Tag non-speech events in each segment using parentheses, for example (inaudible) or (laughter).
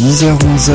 10h-11h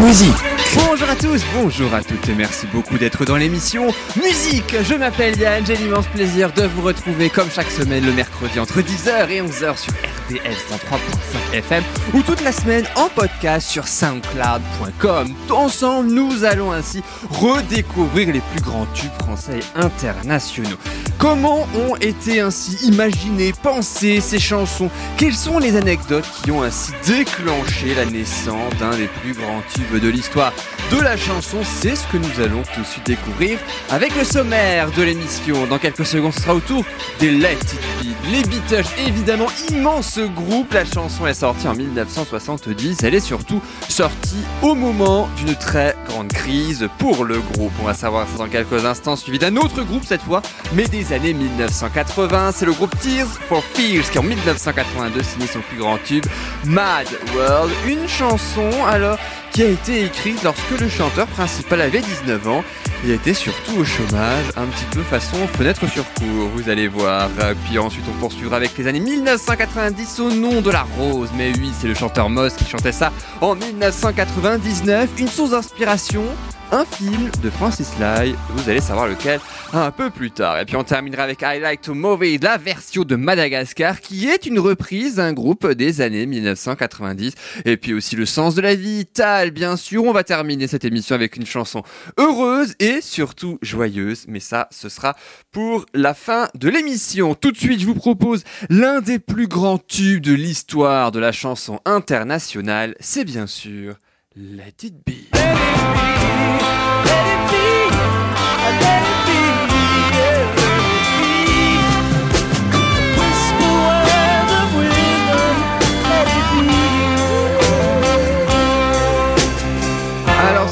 Musique. Bonjour à tous, bonjour à toutes et merci beaucoup d'être dans l'émission Musique. Je m'appelle Yann, j'ai l'immense plaisir de vous retrouver comme chaque semaine le mercredi entre 10h et 11h sur RDL 103.5 FM ou toute la semaine en podcast sur soundcloud.com. Ensemble, nous allons ainsi redécouvrir les plus grands tubes français internationaux. Comment ont été ainsi imaginées, pensées ces chansons? Quelles sont les anecdotes qui ont ainsi déclenché la naissance d'un des plus grands tubes de l'histoire? De la chanson C'est ce que nous allons tout de suite découvrir avec le sommaire de l'émission. Dans quelques secondes, ce sera au tour des Let It Be. Les Beatles, évidemment, immense groupe. La chanson est sortie en 1970. Elle est surtout sortie au moment d'une très grande crise pour le groupe. On va savoir ça dans quelques instants, suivi d'un autre groupe cette fois, mais des années 1980. C'est le groupe Tears for Fears qui en 1982 signait son plus grand tube, Mad World. Une chanson alors qui a été écrite lorsque le chanteur principal avait 19 ans. Il était surtout au chômage, un petit peu façon fenêtre sur cours, vous allez voir. Puis ensuite on poursuivra avec les années 1990 au nom de la rose. Mais oui, c'est le chanteur Moss qui chantait ça en 1999. Une source d'inspiration un film de Francis Lai, vous allez savoir lequel un peu plus tard. Et puis on terminera avec I Like to Move It, la version de Madagascar, qui est une reprise d'un groupe des années 1990. Et puis aussi Le Sens de la Vie, Tal, bien sûr. On va terminer cette émission avec une chanson heureuse et surtout joyeuse. Mais ça, ce sera pour la fin de l'émission. Tout de suite, je vous propose l'un des plus grands tubes de l'histoire de la chanson internationale. C'est bien sûr Let It Be.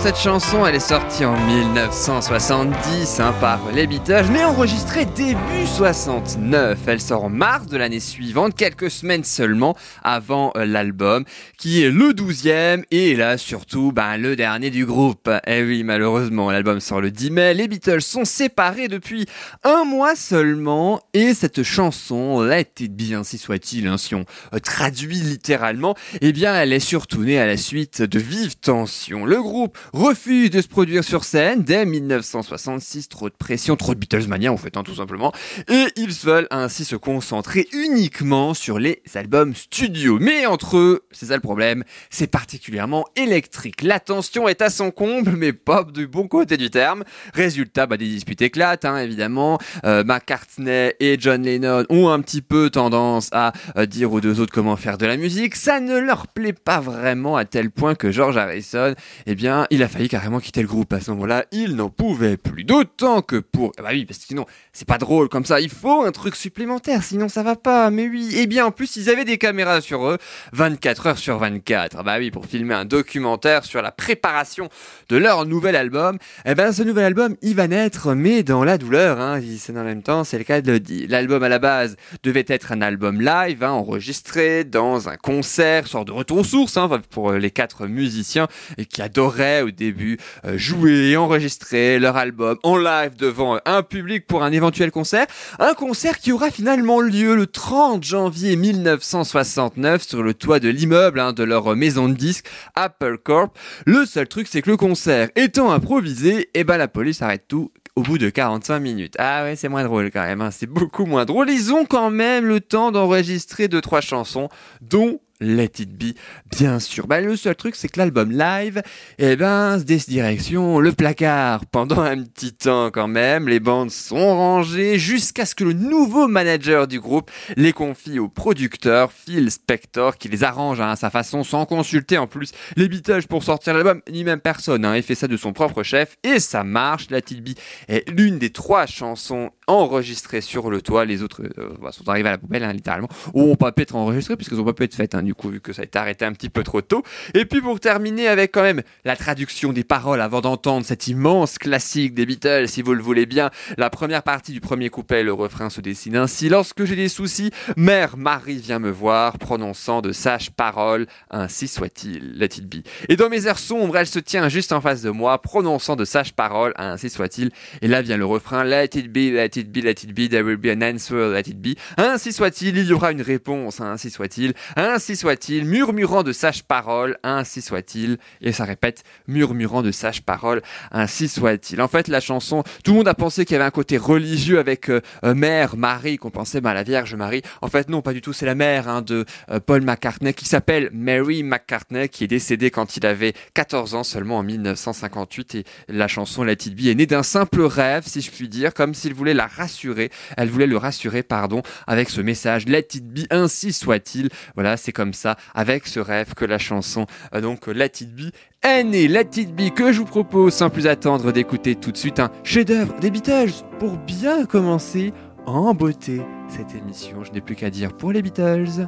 Cette chanson, elle est sortie en 1970 hein, par les Beatles, mais enregistrée début 69. Elle sort en mars de l'année suivante, quelques semaines seulement avant euh, l'album, qui est le 12e et là surtout ben, le dernier du groupe. Eh oui, malheureusement, l'album sort le 10 mai. Les Beatles sont séparés depuis un mois seulement et cette chanson, Let It Be, ainsi soit-il, hein, si on euh, traduit littéralement, eh bien elle est surtout née à la suite de vives tensions. Le groupe refuse de se produire sur scène dès 1966. Trop de pression, trop de Beatlesmania en fait, hein, tout simplement. Et ils veulent ainsi se concentrer uniquement sur les albums studio. Mais entre eux, c'est ça le problème, c'est particulièrement électrique. La tension est à son comble, mais pas du bon côté du terme. Résultat, bah, des disputes éclatent, hein, évidemment. Euh, McCartney et John Lennon ont un petit peu tendance à euh, dire aux deux autres comment faire de la musique. Ça ne leur plaît pas vraiment à tel point que George Harrison, eh bien, il a failli carrément quitter le groupe à ce moment-là. Il n'en pouvait plus. D'autant que pour... Bah oui, parce que sinon, c'est pas drôle comme ça. Il faut un truc supplémentaire, sinon ça va pas. Mais oui. Et eh bien, en plus, ils avaient des caméras sur eux, 24 heures sur 24. Bah oui, pour filmer un documentaire sur la préparation de leur nouvel album. Eh ben, ce nouvel album, il va naître, mais dans la douleur. Hein. C'est en même temps, c'est le cas de le. L'album à la base devait être un album live, hein, enregistré dans un concert, sorte de retour aux sources hein, pour les quatre musiciens qui adoraient début euh, jouer et enregistrer leur album en live devant un public pour un éventuel concert. Un concert qui aura finalement lieu le 30 janvier 1969 sur le toit de l'immeuble hein, de leur maison de disques Apple Corp. Le seul truc c'est que le concert étant improvisé, eh ben la police arrête tout au bout de 45 minutes. Ah ouais, c'est moins drôle quand même, hein. c'est beaucoup moins drôle. Ils ont quand même le temps d'enregistrer deux trois chansons, dont Let It Be, bien sûr. Bah, le seul truc, c'est que l'album live, eh ben, des direction le placard. Pendant un petit temps quand même, les bandes sont rangées jusqu'à ce que le nouveau manager du groupe les confie au producteur Phil Spector qui les arrange à sa façon sans consulter en plus les Beatles pour sortir l'album, ni même personne. Hein, il fait ça de son propre chef et ça marche. Let It Be est l'une des trois chansons enregistrées sur le toit. Les autres euh, bah, sont arrivées à la poubelle, hein, littéralement, ou ont pas pu être enregistrées puisqu'elles ont pas pu être faites. Hein, du coup, vu que ça a été arrêté un petit peu trop tôt. Et puis pour terminer avec quand même la traduction des paroles avant d'entendre cet immense classique des Beatles, si vous le voulez bien. La première partie du premier couplet, le refrain se dessine ainsi. Lorsque j'ai des soucis, mère Marie vient me voir, prononçant de sages paroles, ainsi soit-il, let it be. Et dans mes airs sombres, elle se tient juste en face de moi, prononçant de sages paroles, ainsi soit-il. Et là vient le refrain, let it be, let it be, let it be, there will be an answer, let it be. Ainsi soit-il, il y aura une réponse, ainsi soit-il, ainsi soit-il, murmurant de sages paroles, ainsi soit-il. Et ça répète, murmurant de sages paroles, ainsi soit-il. En fait, la chanson, tout le monde a pensé qu'il y avait un côté religieux avec euh, euh, mère, Marie, qu'on pensait bah, la Vierge Marie. En fait, non, pas du tout. C'est la mère hein, de euh, Paul McCartney qui s'appelle Mary McCartney, qui est décédée quand il avait 14 ans seulement en 1958. Et la chanson Let It Be est née d'un simple rêve, si je puis dire, comme s'il voulait la rassurer. Elle voulait le rassurer, pardon, avec ce message Let It Be, ainsi soit-il. Voilà, c'est comme ça, avec ce rêve, que la chanson, donc Let It Be, N et Let It Be que je vous propose sans plus attendre d'écouter tout de suite un chef-d'œuvre des Beatles pour bien commencer en beauté cette émission. Je n'ai plus qu'à dire pour les Beatles,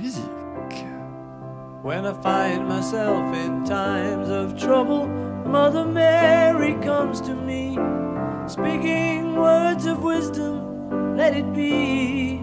musique. When I find myself in times of trouble, Mother Mary comes to me, speaking words of wisdom, let it be.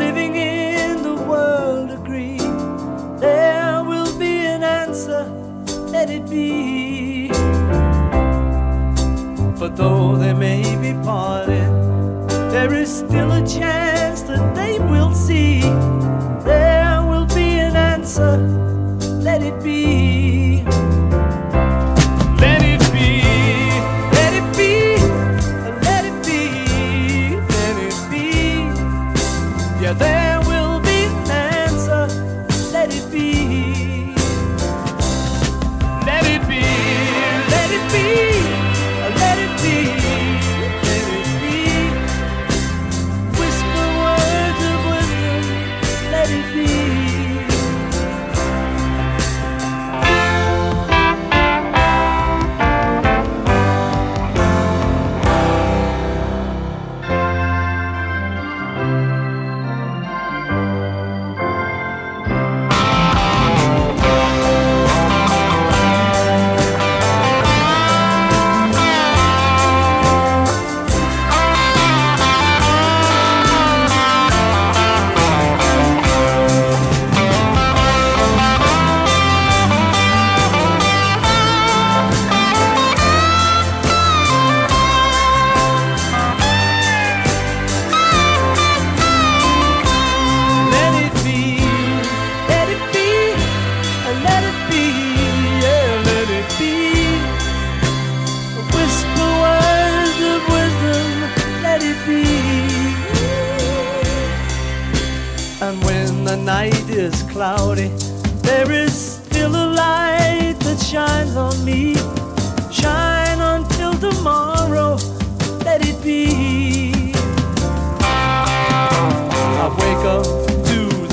living in the world agree, there will be an answer, let it be. But though they may be parted, there is still a chance that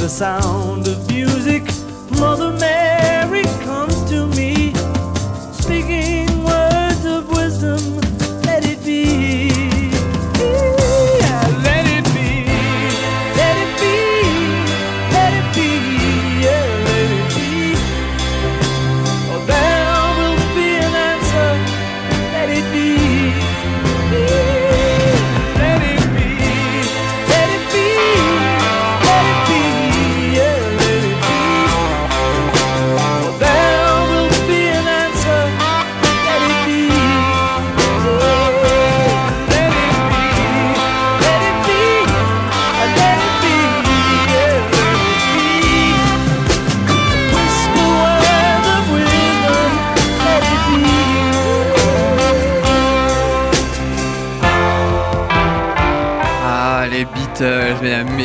the sound of music. Mother Mary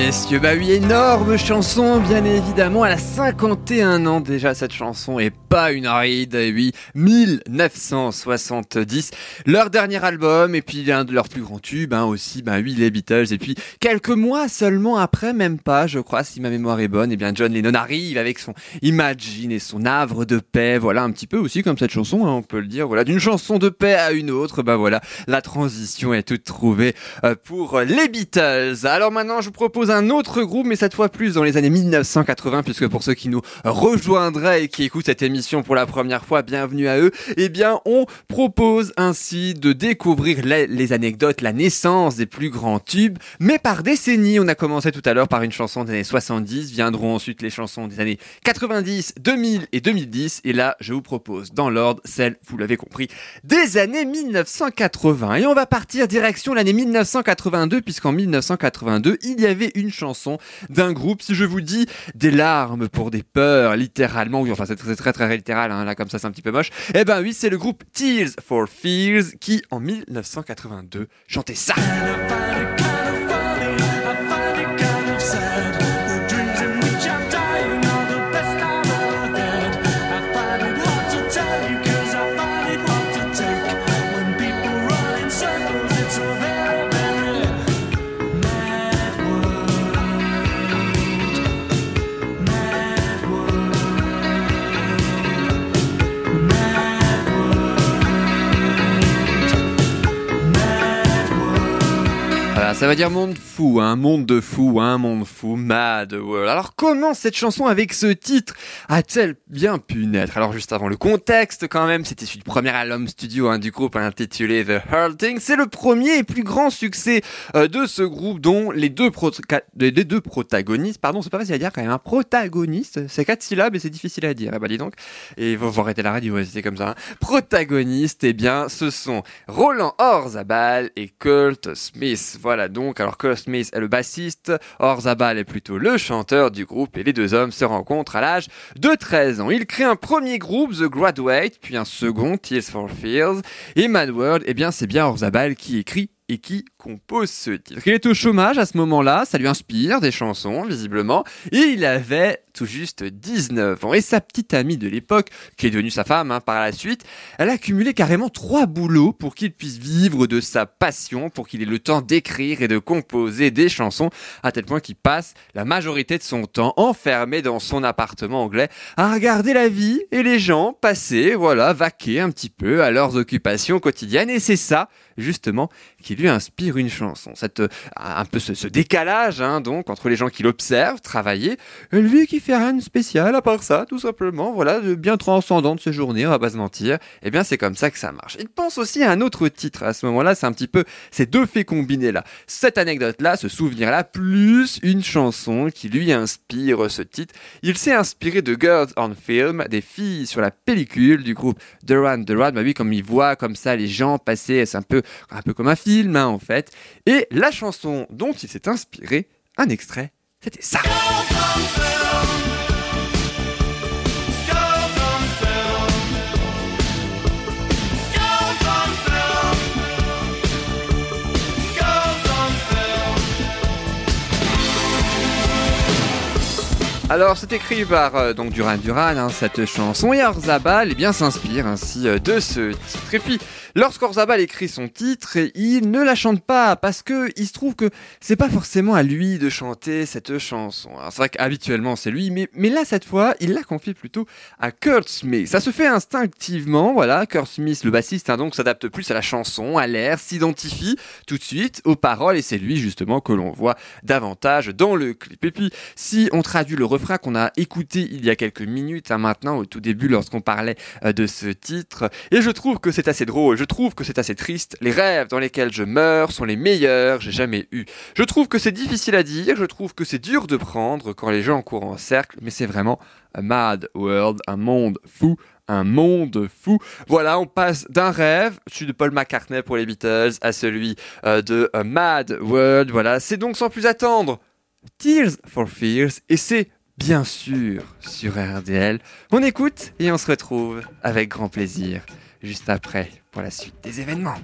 messieurs. Bah oui, énorme chanson, bien évidemment. Elle a 51 ans déjà, cette chanson, et pas une ride. Et oui, 1970. Leur dernier album, et puis l'un de leurs plus grands tubes, hein, aussi, bah oui, les Beatles. Et puis, quelques mois seulement après, même pas, je crois, si ma mémoire est bonne, et bien John Lennon arrive avec son Imagine et son havre de paix. Voilà, un petit peu aussi comme cette chanson, hein, on peut le dire. Voilà, d'une chanson de paix à une autre, bah voilà, la transition est toute trouvée euh, pour les Beatles. Alors maintenant, je vous propose un autre groupe, mais cette fois plus dans les années 1980, puisque pour ceux qui nous rejoindraient et qui écoutent cette émission pour la première fois, bienvenue à eux. Eh bien, on propose ainsi de découvrir les, les anecdotes, la naissance des plus grands tubes, mais par décennies. On a commencé tout à l'heure par une chanson des années 70, viendront ensuite les chansons des années 90, 2000 et 2010. Et là, je vous propose dans l'ordre celle, vous l'avez compris, des années 1980. Et on va partir direction l'année 1982, puisqu'en 1982, il y avait une chanson d'un groupe, si je vous dis des larmes pour des peurs, littéralement, oui, enfin c'est très très, très littéral, hein, là comme ça c'est un petit peu moche. Eh ben oui, c'est le groupe Tears for Fears qui, en 1982, chantait ça. Ça veut dire monde fou, un monde de fou, un monde fou, mad world. Alors comment cette chanson avec ce titre a-t-elle bien pu naître? Alors juste avant le contexte quand même, c'est issu du premier album studio hein, du groupe intitulé The Hurting. C'est le premier et plus grand succès euh, de ce groupe dont les deux, protagonistes, pardon c'est pas facile à dire quand même, un protagoniste, c'est quatre syllabes et c'est difficile à dire, eh ben, dis donc. Et faut, faut arrêter la radio, ouais, c'est comme ça. hein. Protagonistes, eh bien ce sont Roland Orzabal et Kurt Smith. Voilà donc, alors Kurt Smith est le bassiste, Orzabal est plutôt le chanteur du groupe et les deux hommes se rencontrent à l'âge de 13 ans. Ils créent un premier groupe, The Graduate, puis un second, Tears for Fears, et Mad World, eh bien c'est bien Orzabal qui écrit et qui compose ce titre. Il est au chômage à ce moment-là, ça lui inspire des chansons, visiblement, et il avait tout juste 19 ans. Et sa petite amie de l'époque, qui est devenue sa femme hein, par la suite, elle a accumulé carrément trois boulots pour qu'il puisse vivre de sa passion, pour qu'il ait le temps d'écrire et de composer des chansons, à tel point qu'il passe la majorité de son temps enfermé dans son appartement anglais à regarder la vie et les gens passer, voilà, vaquer un petit peu à leurs occupations quotidiennes. Et c'est ça, justement, qui lui inspire une chanson. Cette, euh, un peu ce, décalage, hein, donc, entre les gens qui l'observent travailler, et lui qui fait rien de spécial à part ça, tout simplement, voilà, de bien transcendant de ses journées, on va pas se mentir. Eh bien, c'est comme ça que ça marche. Il pense aussi à un autre titre à ce moment-là, c'est un petit peu ces deux faits combinés là. Cette anecdote-là, ce souvenir-là, plus une chanson qui lui inspire ce titre. Il s'est inspiré de Girls on Film, des filles sur la pellicule du groupe Duran Duran. Bah oui, comme il voit comme ça les gens passer, c'est un peu, un peu comme un film hein, en fait. Et la chanson dont il s'est inspiré, un extrait, c'était ça. Alors, c'est écrit par euh, donc Duran Duran, hein, cette chanson, et Orzabal eh bien, s'inspire ainsi euh, de ce titre. lorsqu'Orzabal écrit son titre, il ne la chante pas parce que il se trouve que c'est pas forcément à lui de chanter cette chanson. C'est vrai qu'habituellement c'est lui, mais, mais là cette fois, il la confie plutôt à Kurt Smith. Ça se fait instinctivement, voilà. Kurt Smith, le bassiste, hein, donc s'adapte plus à la chanson, à l'air, s'identifie tout de suite aux paroles, et c'est lui justement que l'on voit davantage dans le clip. Et puis, si on traduit le refrain qu'on a écouté il y a quelques minutes, hein, maintenant au tout début lorsqu'on parlait euh, de ce titre, et je trouve que c'est assez drôle, je trouve que c'est assez triste. Les rêves dans lesquels je meurs sont les meilleurs j'ai jamais eus. Je trouve que c'est difficile à dire, je trouve que c'est dur de prendre quand les gens courent en cercle, mais c'est vraiment a mad world, un monde fou. Un monde fou. Voilà, on passe d'un rêve, celui de Paul McCartney pour les Beatles, à celui euh, de A Mad World. Voilà, c'est donc sans plus attendre Tears for Fears, et c'est bien sûr sur RDL. On écoute et on se retrouve avec grand plaisir juste après pour la suite des événements.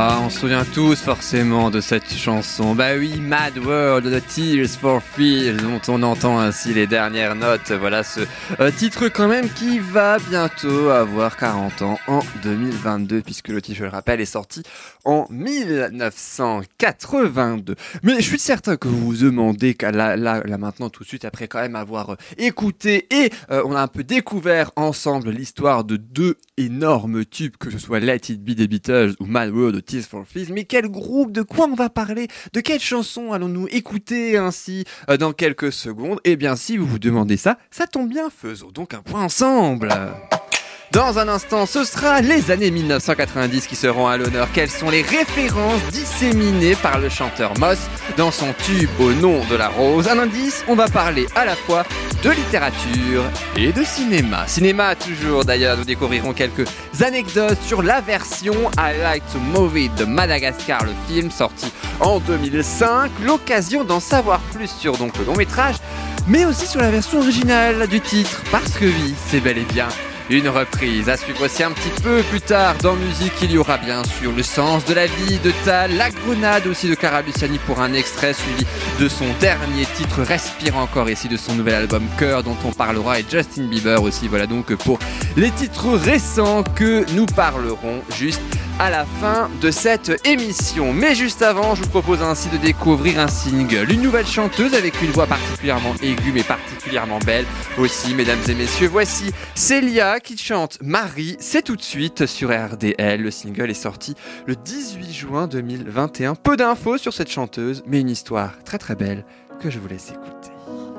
Ah, on se souvient tous forcément de cette chanson. Bah oui, Mad World de Tears for Fears, dont on entend ainsi les dernières notes. Voilà ce euh, titre quand même qui va bientôt avoir 40 ans en 2022, puisque le titre, je le rappelle, est sorti en 1982. Mais je suis certain que vous vous demandez, là, là, maintenant, tout de suite, après quand même avoir euh, écouté et euh, on a un peu découvert ensemble l'histoire de deux énormes tubes, que ce soit Let It Be des Beatles ou Mad World Mais quel groupe De quoi on va parler? De quelle chanson allons-nous écouter ainsi euh, dans quelques secondes? Eh bien, si vous vous demandez ça, ça tombe bien, faisons donc un point ensemble dans un instant, ce sera les années 1990 qui seront à l'honneur. Quelles sont les références disséminées par le chanteur Moss dans son tube au nom de la rose? Un indice, on va parler à la fois de littérature et de cinéma. Cinéma toujours d'ailleurs, nous découvrirons quelques anecdotes sur la version I Like to Move It de Madagascar, le film sorti en 2005. L'occasion d'en savoir plus sur le long métrage, mais aussi sur la version originale du titre, parce que oui, c'est bel et bien une reprise. À suivre aussi un petit peu plus tard dans musique, il y aura bien sûr le sens de la vie de Tal, la grenade aussi de Cara Luciani pour un extrait suivi de son dernier titre Respire encore ici de son nouvel album Cœur dont on parlera et Justin Bieber aussi. Voilà donc pour les titres récents que nous parlerons juste à la fin de cette émission. Mais juste avant, je vous propose ainsi de découvrir un single, une nouvelle chanteuse avec une voix particulièrement aiguë mais particulièrement belle aussi, mesdames et messieurs. Voici Célia qui chante Marie. C'est tout de suite sur RDL. Le single est sorti le 18 juin 2021. Peu d'infos sur cette chanteuse, mais une histoire très très belle que je vous laisse écouter.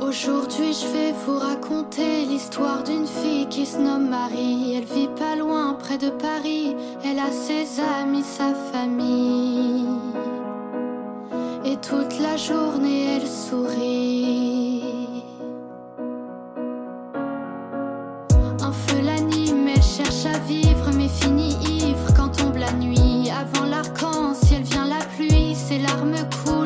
Aujourd'hui, je vais vous raconter l'histoire d'une fille qui se nomme Marie. Elle vit pas loin, près de Paris. Elle a ses amis, sa famille. Et toute la journée, elle sourit. Un feu l'anime, elle cherche à vivre, mais finit ivre quand tombe la nuit. Avant l'arc-en-ciel vient la pluie, ses larmes coulent,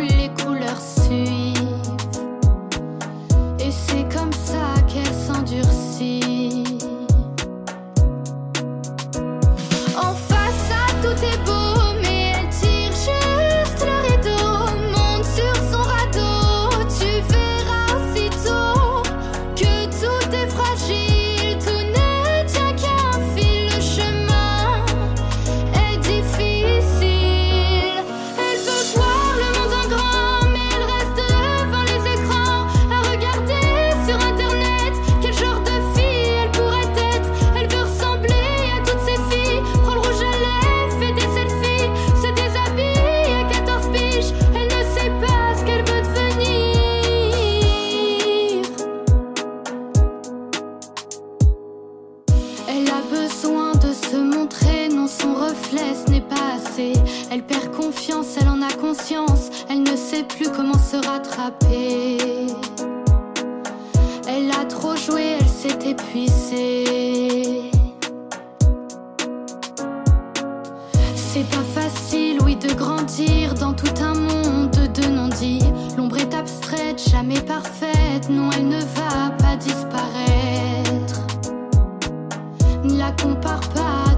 Elle a trop joué, elle s'est épuisée. C'est pas facile, oui, de grandir dans tout un monde de non-dits. L'ombre est abstraite, jamais parfaite, non, elle ne va pas disparaître. Ne la compare pas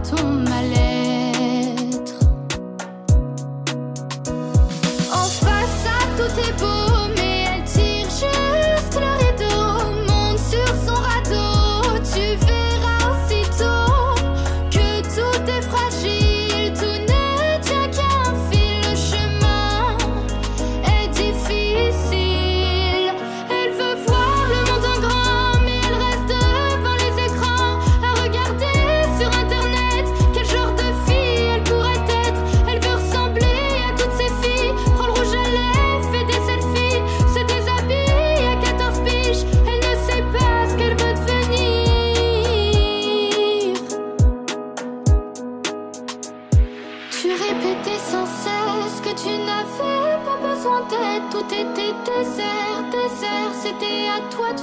C'était à toi de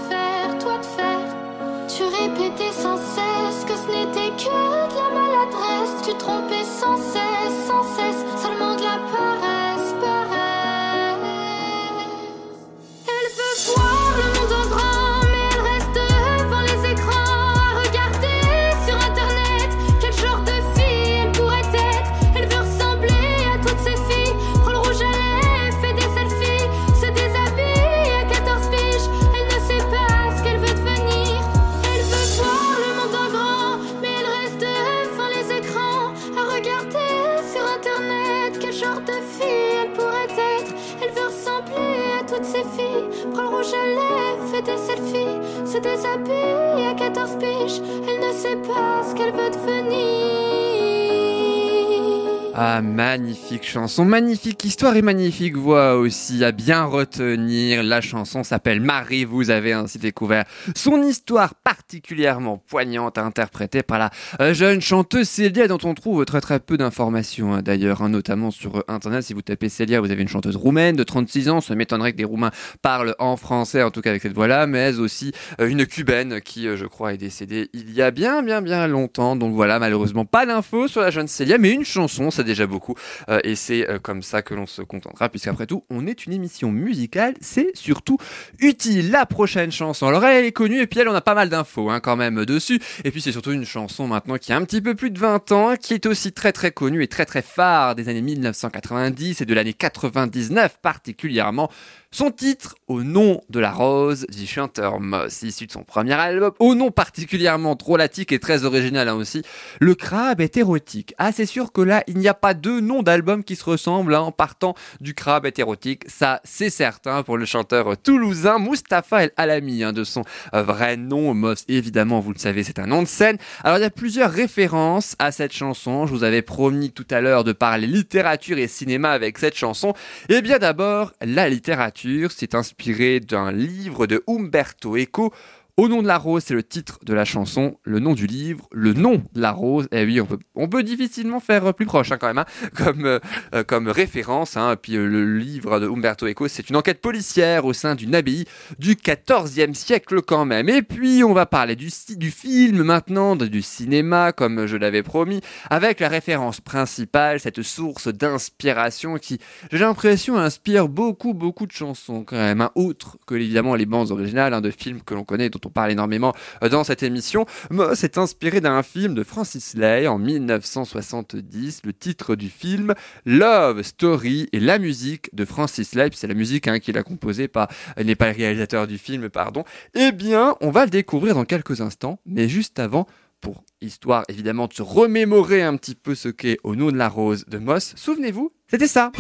toutes ces filles. Prends le rouge à lèvres, fais des selfies. Se déshabille à 14 piges. Elle ne sait pas ce qu'elle veut devenir. Ah, magnifique chanson, magnifique histoire et magnifique voix aussi à bien retenir. La chanson s'appelle Marie, vous avez ainsi découvert son histoire particulièrement poignante interprétée par la euh, jeune chanteuse Célia dont on trouve très très peu d'informations hein, d'ailleurs, hein, notamment sur euh, internet. Si vous tapez Célia, vous avez une chanteuse roumaine de 36 ans, ça m'étonnerait que des Roumains parlent en français, en tout cas avec cette voix-là, mais aussi euh, une cubaine qui, je crois, est décédée il y a bien bien bien longtemps. Donc voilà, malheureusement pas d'infos sur la jeune Célia, mais une chanson, déjà beaucoup. Euh, et c'est euh, comme ça que l'on se contentera, puisqu'après tout, on est une émission musicale, c'est surtout utile. La prochaine chanson, alors elle est connue, et puis elle, on a pas mal d'infos hein, quand même dessus. Et puis c'est surtout une chanson maintenant qui a un petit peu plus de 20 ans, qui est aussi très très connue et très très phare des années 1990 et de l'année 99 particulièrement. Son titre, Au nom de la rose, du chanteur Moss, issu de son premier album, au nom particulièrement drôlatique et très original hein, aussi, Le crabe est érotique. Ah, c'est sûr que là, il n'y a pas deux noms d'albums qui se ressemblent hein, en partant du crabe est érotique. Ça, c'est certain pour le chanteur toulousain Mustapha El Alami, hein, de son euh, vrai nom. Moss, évidemment, vous le savez, c'est un nom de scène. Alors, il y a plusieurs références à cette chanson. Je vous avais promis tout à l'heure de parler littérature et cinéma avec cette chanson. Eh bien, d'abord, la littérature c'est inspiré d'un livre de Umberto Eco. Au nom de la rose, c'est le titre de la chanson, le nom du livre, le nom de la rose. Eh oui, on peut, difficilement faire plus proche hein, quand même, hein, (laughs) comme, euh, euh, comme référence. Hein. Puis euh, le livre de Umberto Eco, c'est une enquête policière au sein d'une abbaye du 14e siècle quand même. Et puis on va parler du, film maintenant, du cinéma, comme je l'avais promis, avec la référence principale, cette source d'inspiration qui, j'ai l'impression, inspire beaucoup, beaucoup de chansons quand même, autres que évidemment les bandes originales de films que l'on connaît, dont on parle énormément euh, dans cette émission. Moss est inspiré d'un film de Francis Lay en 1970. Le titre du film, Love Story, et la musique de Francis Lay, c'est la musique hein, qu'il a composée, pas, il n'est pas le réalisateur du film, pardon. Eh bien, on va le découvrir dans quelques instants, mais juste avant, pour histoire évidemment de se remémorer un petit peu ce qu'est Au nom de la rose de Moss, souvenez-vous, c'était ça.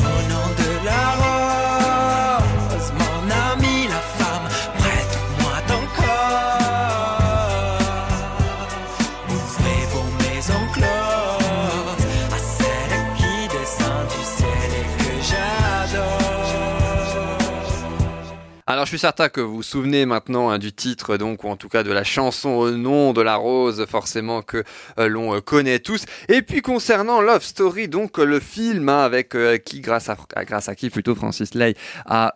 Alors je suis certain que vous vous souvenez maintenant hein, du titre donc ou en tout cas de la chanson au nom de la rose forcément que euh, l'on euh, connaît tous. Et puis concernant Love Story donc euh, le film hein, avec qui grâce à grâce à qui plutôt Francis Lay a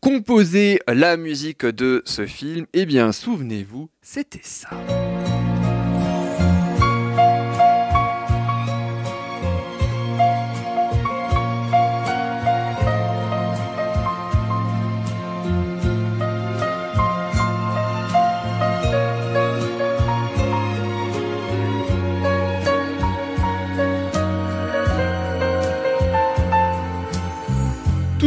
composé la musique de ce film. Eh bien souvenez-vous c'était ça.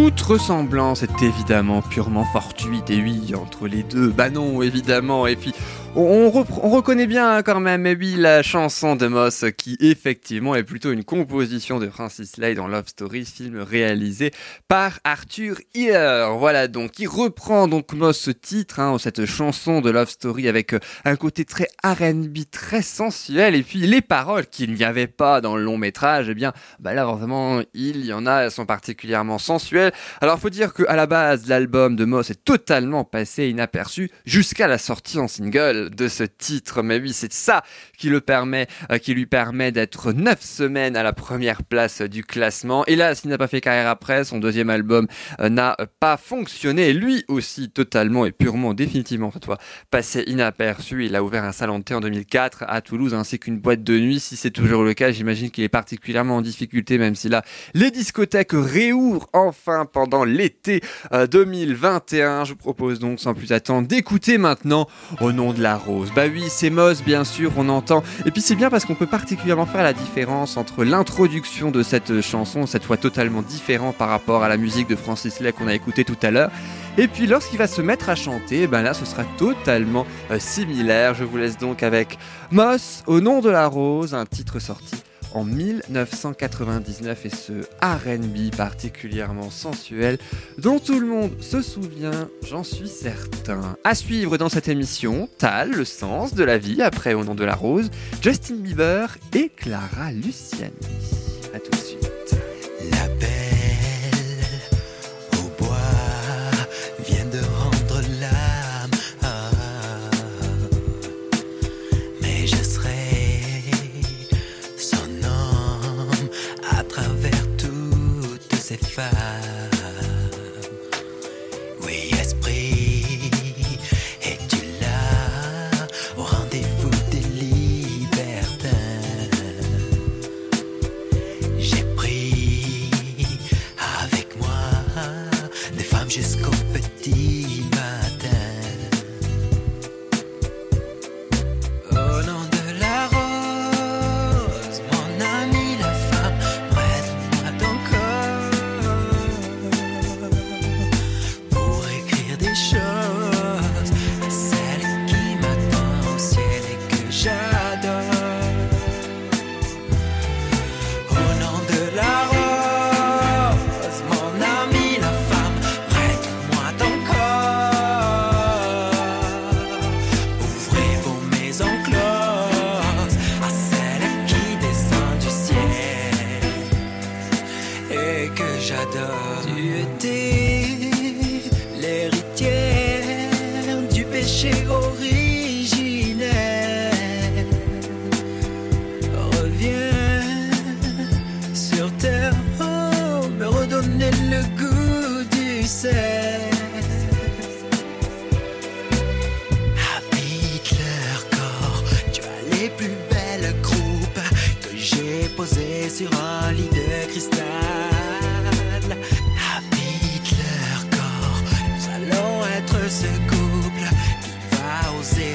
Toute ressemblance est évidemment purement fortuite, et oui, entre les deux, bah non, évidemment, et puis on, reconnaît bien hein, quand même, la chanson de Moss, qui effectivement est plutôt une composition de Francis Lay dans Love Story, film réalisé par Arthur Hiller. Voilà donc, il reprend donc Moss ce titre, hein, cette chanson de Love Story avec euh, un côté très R&B, très sensuel, et puis les paroles qu'il n'y avait pas dans le long métrage, eh bien, bah là vraiment, il y en a, elles sont particulièrement sensuelles. Alors faut dire que à la base, l'album de Moss est totalement passé inaperçu jusqu'à la sortie en single de ce titre. Mais oui, c'est ça qui le permet, euh, qui lui permet d'être neuf semaines à la première place du classement. Et là, s'il n'a pas fait carrière après, son deuxième album euh, n'a pas fonctionné. Lui aussi, totalement et purement, définitivement cette fois, passé inaperçu. Il a ouvert un salon de thé en 2004 à Toulouse ainsi qu'une boîte de nuit. Si c'est toujours le cas, j'imagine qu'il est particulièrement en difficulté, même si là, les discothèques réouvrent enfin pendant l'été euh, 2021. Je vous propose donc sans plus attendre d'écouter maintenant Au nom de la rose. Bah oui, c'est Moss, bien sûr, on entend. Et puis c'est bien parce qu'on peut particulièrement faire la différence entre l'introduction de cette chanson, cette fois totalement différent par rapport à la musique de Francis Lay qu'on a écouté tout à l'heure. Et puis lorsqu'il va se mettre à chanter, ben là ce sera totalement euh, similaire. Je vous laisse donc avec Moss, Au nom de la rose, un titre sorti en 1999 et ce RB particulièrement sensuel dont tout le monde se souvient, j'en suis certain. À suivre dans cette émission, Tal, le sens de la vie après au nom de la rose, Justin Bieber et Clara Luciani.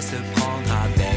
Se prendre avec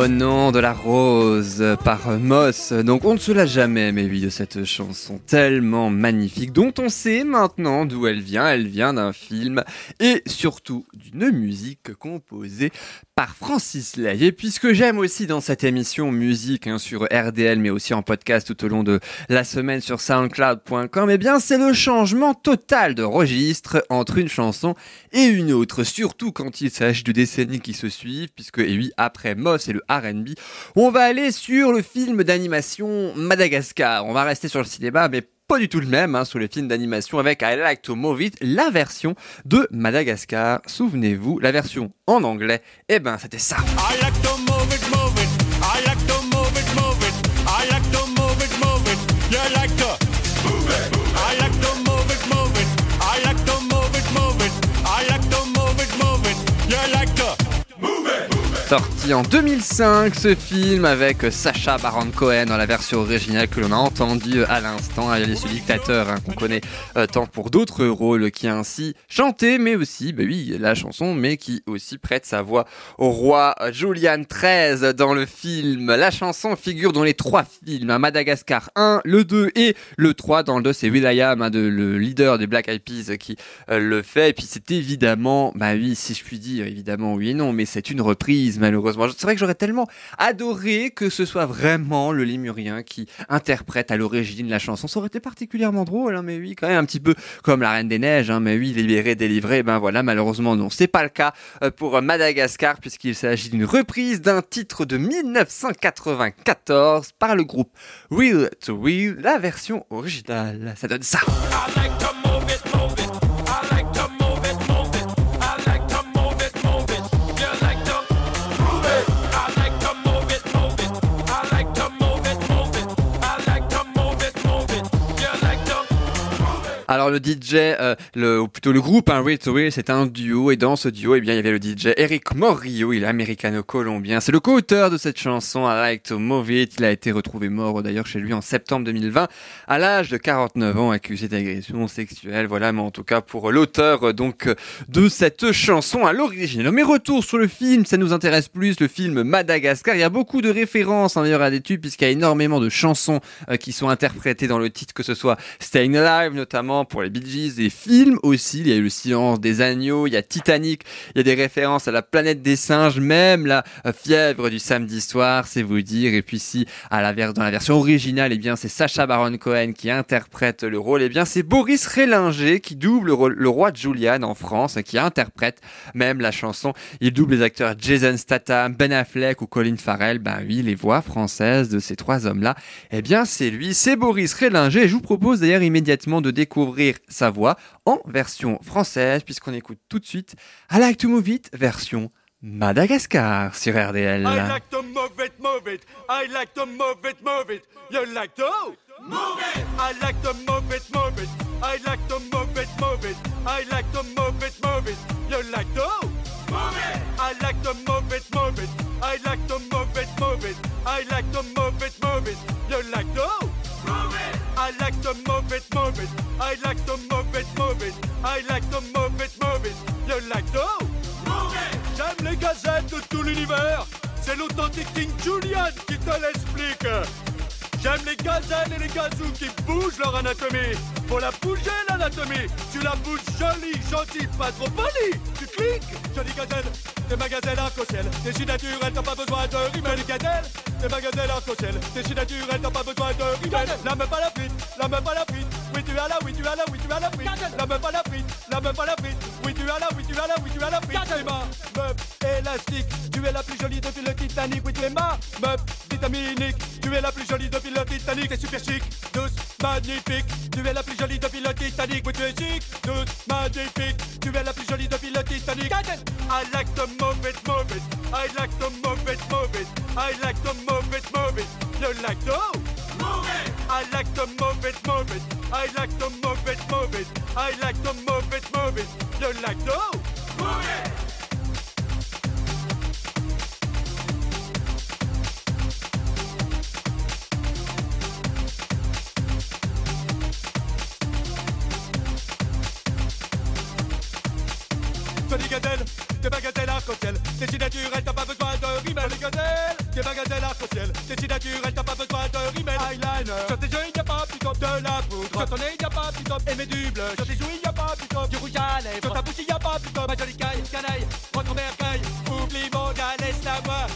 Au nom de la rose par Moss. Donc on ne se lasse jamais, mais oui, de cette chanson tellement magnifique dont on sait maintenant d'où elle vient. Elle vient d'un film et surtout d'une musique composée par Francis Lay. Et puisque j'aime aussi dans cette émission musique hein, sur RDL, mais aussi en podcast tout au long de la semaine sur soundcloud.com, eh bien c'est le changement total de registre entre une chanson et une autre, surtout quand il s'agit de décennies qui se suivent, puisque et oui, après Moss et le R&B, on va aller sur le film d'animation Madagascar. On va rester sur le cinéma, mais pas du tout le même hein, sur les films d'animation avec I Like to Move It, la version de Madagascar. Souvenez-vous, la version en anglais, eh ben c'était ça. Sorti en 2005, ce film avec Sacha Baron Cohen dans la version originale que l'on a entendu à l'instant, Alice le dictateur hein, qu'on connaît euh, tant pour d'autres rôles qui a ainsi chanté, mais aussi, bah oui, la chanson, mais qui aussi prête sa voix au roi Julian XIII dans le film. La chanson figure dans les trois films, hein, Madagascar 1, le 2 et le 3. Dans le 2, c'est Will.i.am, hein, de, le leader des Black Eyed Peas qui euh, le fait. Et puis c'est évidemment, bah oui, si je puis dire, évidemment oui et non, mais c'est une reprise malheureusement. C'est vrai que j'aurais tellement adoré que ce soit vraiment le Lémurien qui interprète à l'origine la chanson. Ça aurait été particulièrement drôle, hein, mais oui, quand même un petit peu comme la Reine des Neiges, hein, mais oui, libéré, délivré, ben voilà, malheureusement non. C'est pas le cas euh, pour Madagascar puisqu'il s'agit d'une reprise d'un titre de 1994 par le groupe Real to Real, la version originale. Ça donne ça. Alors le DJ, euh, ou plutôt le groupe, hein, Real to Real, c'est un duo et dans ce duo, eh bien il y avait le DJ Eric Morillo, il est américano-colombien. C'est le co-auteur de cette chanson I Like to Move It. Il a été retrouvé mort d'ailleurs chez lui en septembre 2020 à l'âge de 49 ans, accusé d'agression sexuelle. Voilà, mais en tout cas pour l'auteur euh, donc euh, de cette chanson à l'origine. Mais retour sur le film, ça nous intéresse plus, le film Madagascar. Il y a beaucoup de références hein, d'ailleurs à des tubes puisqu'il y a énormément de chansons qui sont interprétées dans le titre, que ce soit Staying Alive notamment pour les Bee Gees, des films aussi. Il y a eu Le Silence des Agneaux, il y a Titanic, il y a des références à la planète des singes, même la fièvre du samedi soir, c'est vous dire. Et puis si à la dans la version originale, eh bien c'est Sacha Baron Cohen qui interprète le rôle, eh bien c'est Boris Rélinger qui double le roi de Julian en France, qui interprète même la chanson. Il double les acteurs Jason Statham, Ben Affleck ou Colin Farrell. Ben oui, les voix françaises de ces trois hommes-là, eh bien c'est lui, c'est Boris Rélinger. Et je vous propose d'ailleurs immédiatement de découvrir sa voix en version française, puisqu'on écoute tout de suite I Like to Move It, version Madagascar sur RDL. I like to move it, move it. I like to move it, move it. You like to? Move it. I like to move it, move it. I like to move it, move it. I like to move it, move it. You like to? Move it. I like to move it, move it. I like to move it, move it. I like to move it, move it. You like to? Move it. I like to move it, move it. I like to move it, move it. I like to move it, move it. You like to move it. J'aime les gazettes de tout l'univers. C'est l'authentique King Julian qui te l'explique. J'aime les gazelles et les gazous qui bougent leur anatomie. Faut la bouger l'anatomie. Tu la bouges jolie, gentille, pas trop polie. Cliques, jolie gazelle. T'es ma gazelle arc-en-ciel. T'es si naturelle, t'as pas besoin de rimel. Gazelle, t'es ma gazelle arc-en-ciel. T'es si naturelle, t'as pas besoin de rimel. La meuf à la frite, la meuf à la frite. Oui, tu as la, oui, tu as la, oui, tu as la frite. La meuf à la frite, la meuf à la frite. Oui, tu as la, oui, tu as la, oui, tu as la frite. C'est ma meuf élastique. Tu es la plus jolie depuis le Titanic. Oui, tu es ma meuf vitaminique. Tu es la plus jolie depuis le Titanic. T'es super chic, douce, magnifique. Tu es la plus jolie depuis le Titanic. Oui, tu es chic, douce, magnifique. Tu es la plus jolie depuis le Titanic. I like it, move it. I like it, move it. I like it, move it. You like move I like to move it, move it. I like to move it. I like to move it, move. You like to move it. Jolie gazelle, t'es ma gazelle arc-en-ciel. T'es si naturel, t'as pas besoin de rimel. Jolie gazelle, t'es ma gazelle arc-en-ciel. T'es si naturel, t'as pas besoin de rimel. Eyeliner, sur tes yeux, y a pas plutôt de la poudre. Sur ton nez, y a pas plutôt et du blush. Sur tes joues, y a pas plutôt du rouge à lèvres. Sur ta bouche, y a pas plutôt ma jolie caille, canaille. Prends ton bercail, oublie mon gars, laisse-la moi.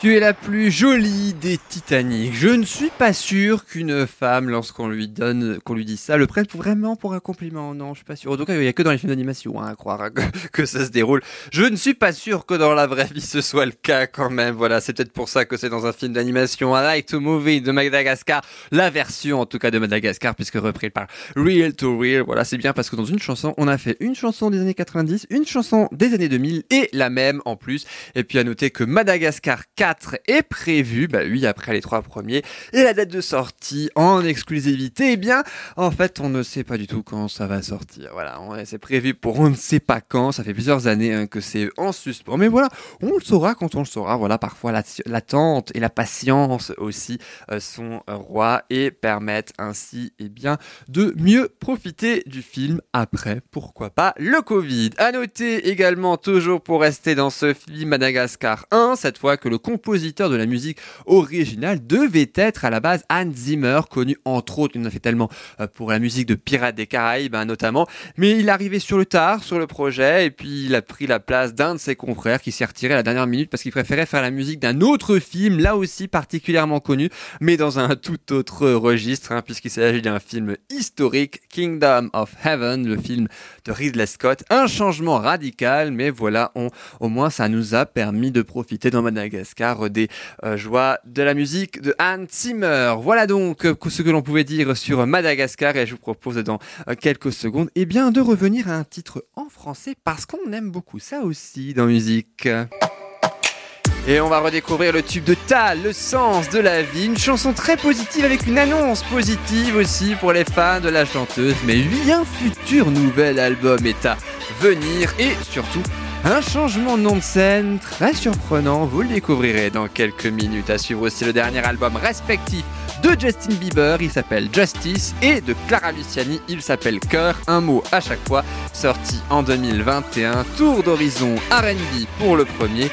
Tu es la plus jolie des Titanic. Je ne suis pas sûr qu'une femme, lorsqu'on lui donne, qu'on lui dit ça, le prenne vraiment pour un compliment. Non, je suis pas sûr. En tout cas, il y a que dans les films d'animation, hein, à croire hein, que, ça se déroule. Je ne suis pas sûr que dans la vraie vie ce soit le cas quand même. Voilà, c'est peut-être pour ça que c'est dans un film d'animation. I Like to Movie de Madagascar, la version en tout cas de Madagascar, puisque repris par Real to Real. Voilà, c'est bien parce que dans une chanson, on a fait une chanson des années 90, une chanson des années 2000 et la même en plus. Et puis à noter que Madagascar 4 est prévu, bah oui, après les trois premiers. Et la date de sortie en exclusivité, eh bien, en fait, on ne sait pas du tout quand ça va sortir. Voilà, c'est prévu pour on ne sait pas quand. Ça fait plusieurs années hein, que c'est en suspens. Mais voilà, on le saura quand on le saura. Voilà, parfois la- l'attente et la patience aussi euh, sont rois et permettent ainsi, eh bien, de mieux profiter du film après, pourquoi pas, le Covid? À noter également, toujours pour rester dans ce film Madagascar 1, cette fois que le compositeur de la musique originale devait être à la base Hans Zimmer, connu entre autres, il en a fait tellement euh, pour la musique de Pirates des Caraïbes hein, notamment, mais il est arrivé sur le tard sur le projet et puis il a pris la place d'un de ses confrères qui s'est retiré à la dernière minute parce qu'il préférait faire la musique d'un autre film, là aussi particulièrement connu, mais dans un tout autre registre, hein, puisqu'il s'agit d'un film historique, Kingdom of Heaven, le film de Ridley Scott. Un changement radical, mais voilà, au moins ça nous a permis de profiter dans Madagascar des euh, joies de la musique de Hans Zimmer. Voilà donc euh, ce que l'on pouvait dire sur Madagascar et je vous propose dans euh, quelques secondes eh bien, de revenir à un titre en français parce qu'on aime beaucoup ça aussi dans musique. Et on va redécouvrir le tube de Tal, le sens de la vie, une chanson très positive avec une annonce positive aussi pour les fans de la chanteuse. Mais oui, un futur nouvel album est à venir et surtout un changement de nom de scène très surprenant. Vous le découvrirez dans quelques minutes. À suivre aussi le dernier album respectif de Justin Bieber, il s'appelle Justice, et de Clara Luciani, il s'appelle Cœur, un mot à chaque fois, sorti en 2021. Tour d'horizon RB pour le premier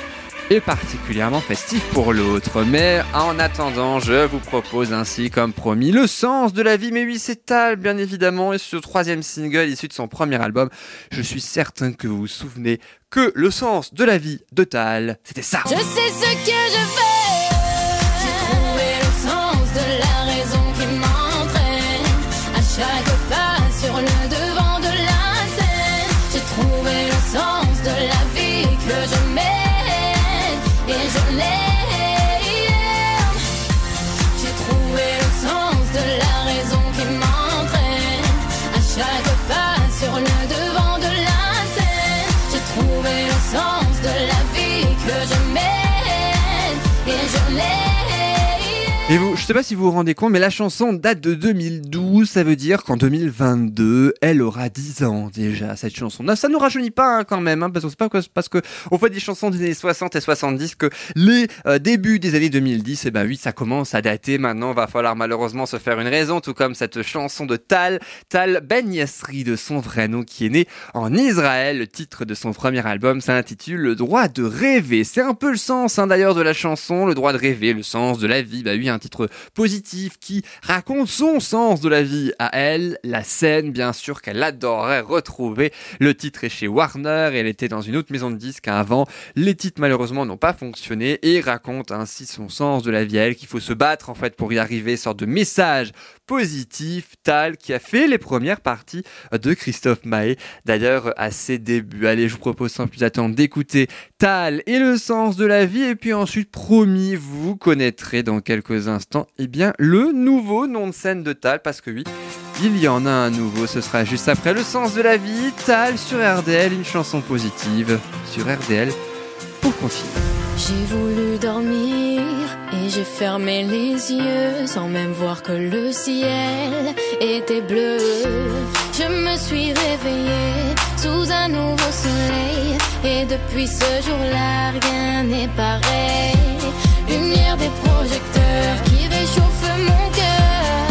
et particulièrement festif pour l'autre. Mais en attendant, je vous propose ainsi, comme promis, le sens de la vie. Mais oui, c'est Tal, bien évidemment, et ce troisième single issu de son premier album. Je suis certain que vous vous souvenez que le sens de la vie de Tal, c'était ça. Et vous, sais pas si vous vous rendez compte, mais la chanson date de 2012, ça veut dire qu'en 2022, elle aura 10 ans déjà, cette chanson. Non, ça nous rajeunit pas hein, quand même, hein, parce que c'est pas parce que on fait des chansons des années 60 et 70 que les euh, débuts des années 2010, et ben oui, ça commence à dater maintenant, va falloir malheureusement se faire une raison, tout comme cette chanson de Tal, Tal Ben Yassri de son vrai nom, qui est né en Israël. Le titre de son premier album s'intitule Le droit de rêver. C'est un peu le sens hein, d'ailleurs de la chanson, le droit de rêver, le sens de la vie. Bah oui, un titre positif qui raconte son sens de la vie à elle, la scène bien sûr qu'elle adorerait retrouver. Le titre est chez Warner elle était dans une autre maison de disques avant. Les titres malheureusement n'ont pas fonctionné et raconte ainsi son sens de la vie à elle qu'il faut se battre en fait pour y arriver, sorte de message positif, Tal qui a fait les premières parties de Christophe Maé d'ailleurs à ses débuts. Allez, je vous propose sans plus attendre d'écouter Tal et le sens de la vie. Et puis ensuite promis vous connaîtrez dans quelques instants. Eh bien le nouveau nom de scène de Tal parce que oui il y en a un nouveau, ce sera juste après le sens de la vie, Tal sur RDL, une chanson positive sur RDL pour continuer. J'ai voulu dormir et j'ai fermé les yeux sans même voir que le ciel était bleu. Je me suis réveillée sous un nouveau soleil et depuis ce jour-là rien n'est pareil. Lumière des projecteurs qui réchauffent mon cœur.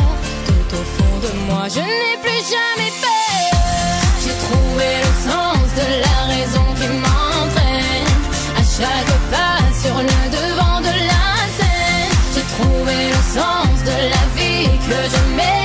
Tout au fond de moi, je n'ai plus jamais peur. J'ai trouvé le sens de la raison qui m'entraîne. À chaque pas sur le devant trouvé le sens de la vie que je mène.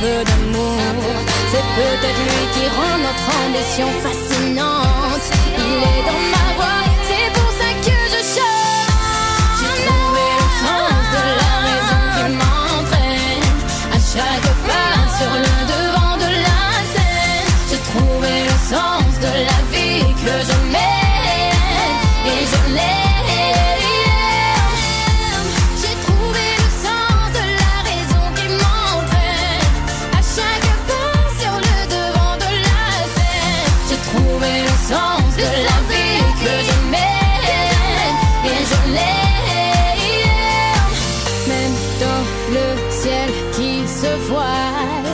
Peu d'amour. C'est peut-être lui qui rend notre ambition fascinante. Il est dans ma voix, c'est pour ça que je chante. J'ai trouvé le sens de la raison qui m'entraîne. À chaque pas sur le devant de la scène, j'ai trouvé le sens de la vie que je le ciel qui se voile,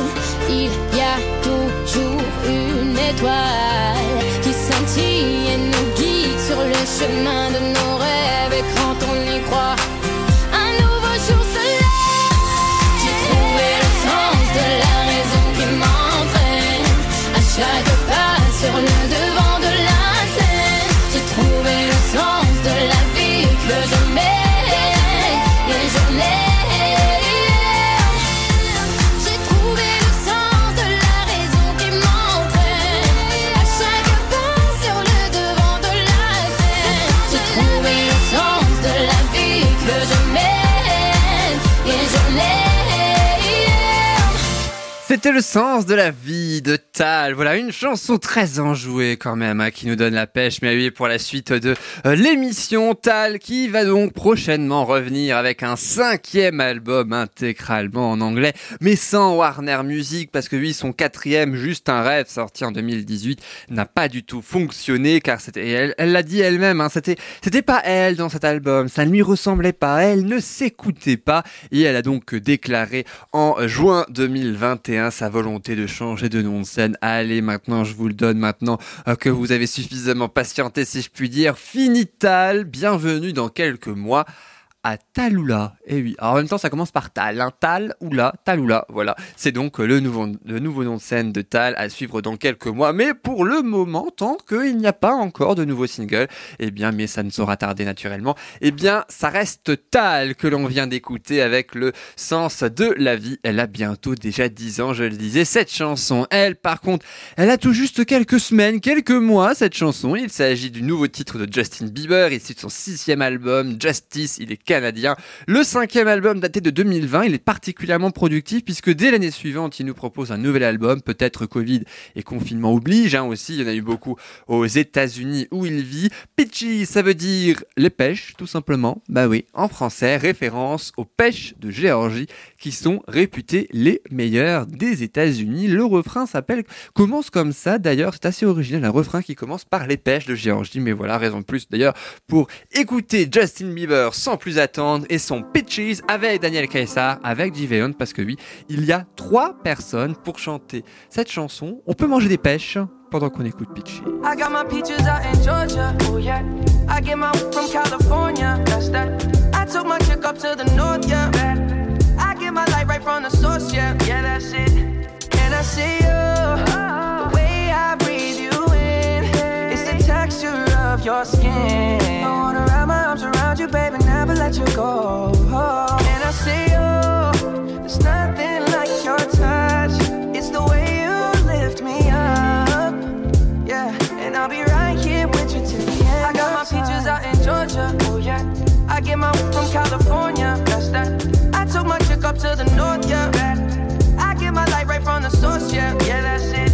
il y a toujours une étoile qui scintille et nous guide sur le chemin de nos C'était le sens de la vie de Tal. Voilà une chanson très enjouée quand même hein, qui nous donne la pêche. Mais oui, pour la suite de euh, l'émission Tal qui va donc prochainement revenir avec un cinquième album intégralement en anglais, mais sans Warner Music parce que oui, son quatrième, juste un rêve, sorti en 2018, n'a pas du tout fonctionné car elle l'a dit elle-même, hein, c'était, c'était pas elle dans cet album, ça ne lui ressemblait pas, elle ne s'écoutait pas et elle a donc déclaré en juin 2021 sa volonté de changer de nom de scène. Allez, maintenant, je vous le donne maintenant euh, que vous avez suffisamment patienté, si je puis dire. Finital, bienvenue dans quelques mois à Talula. Et oui, alors en même temps ça commence par Tal, hein. Tal, Oula, Talula, voilà. C'est donc le nouveau, le nouveau nom de scène de Tal à suivre dans quelques mois. Mais pour le moment, tant qu'il n'y a pas encore de nouveau single, eh bien, mais ça ne saura tarder naturellement, eh bien, ça reste Tal que l'on vient d'écouter avec le sens de la vie. Elle a bientôt déjà 10 ans, je le disais. Cette chanson, elle, par contre, elle a tout juste quelques semaines, quelques mois, cette chanson. Il s'agit du nouveau titre de Justin Bieber, issu de son sixième album, Justice. Il est canadien. Le cinquième album daté de 2020, il est particulièrement productif puisque dès l'année suivante, il nous propose un nouvel album, peut-être Covid et confinement oblige, hein, aussi, il y en a eu beaucoup aux États-Unis où il vit. Pitchy, ça veut dire les pêches, tout simplement. Bah oui, en français, référence aux pêches de Géorgie qui sont réputées les meilleures des États-Unis. Le refrain s'appelle, commence comme ça d'ailleurs, c'est assez original, un refrain qui commence par les pêches de Géorgie, mais voilà, raison de plus d'ailleurs pour écouter Justin Bieber sans plus attendre et son Pitches avec Daniel Caesar, avec Jiveon, parce que oui, il y a trois personnes pour chanter cette chanson. On peut manger des pêches pendant qu'on écoute Pitches. I got my peaches out in Georgia. Oh yeah. I get my from California. That's that. I took my chick up to the north, yeah. My light right from the source, yeah. Yeah, that's it. And I see you. The way I breathe you in. It's the texture of your skin. I wanna wrap my arms around you, baby, never let you go. And I see you. There's nothing like your touch. It's the way you lift me up. Yeah, and I'll be right here with you till the end. I got my peaches out in Georgia. Oh yeah. I get my from California. That's that. I took my chick up to the north. Yeah. I get my light right from the source. Yeah. Yeah, that's it.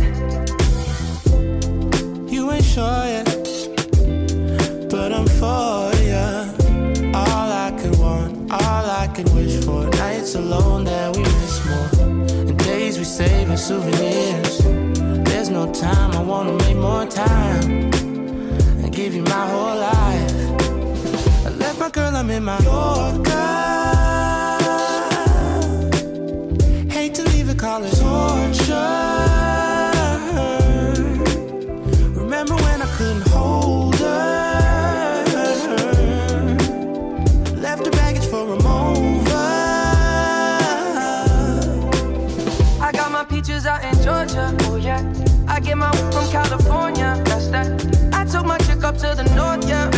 You ain't sure yet, but I'm for ya. All I could want, all I could wish for. Nights alone that we miss more, and days we save as souvenirs. There's no time, I wanna make more time and give you my whole life. My girl, I'm in my Yorker. Hate to leave it, call torture. Remember when I couldn't hold her? Left her baggage for a mover. I got my peaches out in Georgia. Oh yeah. I get my from California. That's that. I took my chick up to the north. Yeah.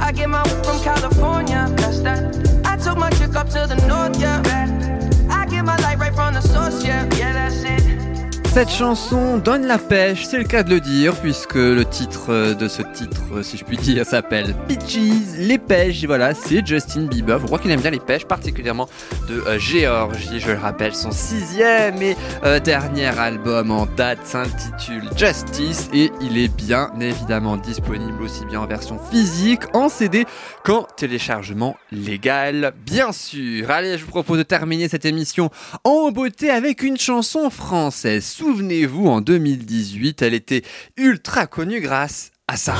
I get my from California. That's that. I took my chick up to the north, yeah. I get my light right from the source, yeah. Yeah, that's it. Cette chanson donne la pêche, c'est le cas de le dire, puisque le titre euh, de ce titre, euh, si je puis dire, s'appelle Peaches, les pêches. Et voilà, c'est Justin Bieber. Je crois qu'il aime bien les pêches, particulièrement de euh, Géorgie. Je le rappelle, son sixième et euh, dernier album en date s'intitule Justice et il est bien évidemment disponible aussi bien en version physique, en CD qu'en téléchargement légal, bien sûr. Allez, je vous propose de terminer cette émission en beauté avec une chanson française. Souvenez-vous, en 2018, elle était ultra connue grâce à ça.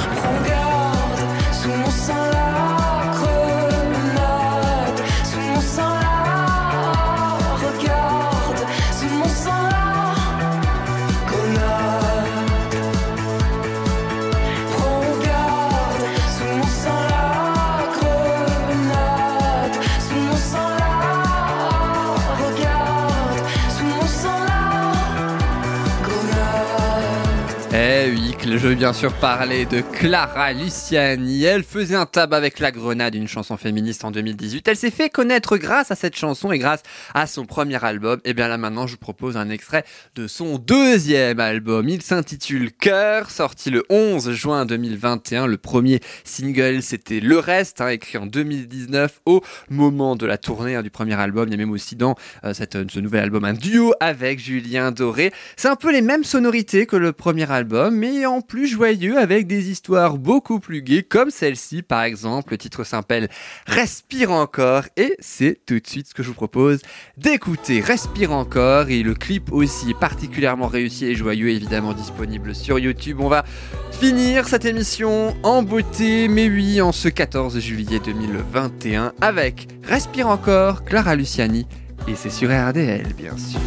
Je veux bien sûr parler de Clara Luciani. Elle faisait un tabac avec la grenade, une chanson féministe en 2018. Elle s'est fait connaître grâce à cette chanson et grâce à son premier album. Et bien là maintenant, je vous propose un extrait de son deuxième album. Il s'intitule Cœur, sorti le 11 juin 2021. Le premier single, c'était Le Reste, hein, écrit en 2019 au moment de la tournée hein, du premier album. Il y a même aussi dans euh, cette, ce nouvel album un duo avec Julien Doré. C'est un peu les mêmes sonorités que le premier album, mais en plus joyeux avec des histoires beaucoup plus gaies, comme celle-ci par exemple. Le titre s'appelle Respire encore et c'est tout de suite ce que je vous propose d'écouter. Respire encore et le clip aussi particulièrement réussi et joyeux, évidemment disponible sur YouTube. On va finir cette émission en beauté, mais oui, en ce 14 juillet 2021 avec Respire encore, Clara Luciani. Et c'est sur RDL, bien sûr.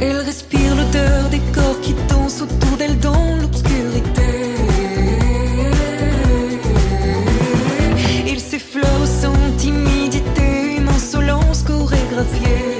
Elle respire l'odeur des corps qui dansent autour d'elle dans l'obscurité. greffier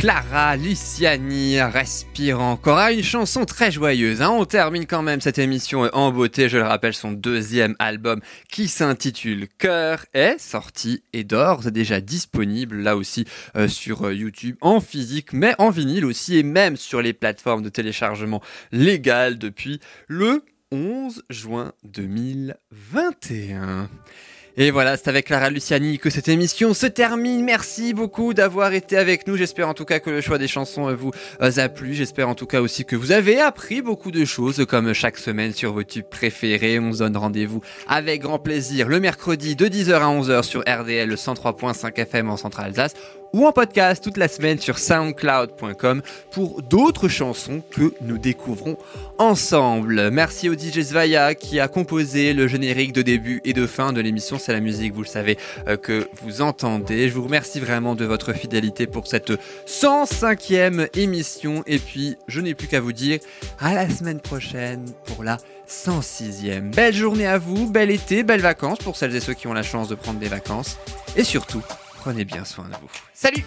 Clara Luciani, respire encore. Ah, une chanson très joyeuse. Hein. On termine quand même cette émission en beauté. Je le rappelle, son deuxième album qui s'intitule Cœur est sorti et d'ores déjà disponible là aussi euh, sur euh, YouTube en physique, mais en vinyle aussi et même sur les plateformes de téléchargement légales depuis le 11 juin 2021. Et voilà, c'est avec Clara Luciani que cette émission se termine. Merci beaucoup d'avoir été avec nous. J'espère en tout cas que le choix des chansons euh, vous euh, a plu. J'espère en tout cas aussi que vous avez appris beaucoup de choses comme chaque semaine sur vos tubes préférés. On se donne rendez-vous avec grand plaisir le mercredi de 10h à 11h sur RDL 103.5 FM en Centrale Alsace ou en podcast toute la semaine sur soundcloud.com pour d'autres chansons que nous découvrons ensemble. Merci au DJ Svaya qui a composé le générique de début et de fin de l'émission. C'est la musique, vous le savez, euh, que vous entendez. Je vous remercie vraiment de votre fidélité pour cette 105e émission. Et puis, je n'ai plus qu'à vous dire à la semaine prochaine pour la 106e. Belle journée à vous, bel été, belles vacances pour celles et ceux qui ont la chance de prendre des vacances. Et surtout, prenez bien soin de vous. Salut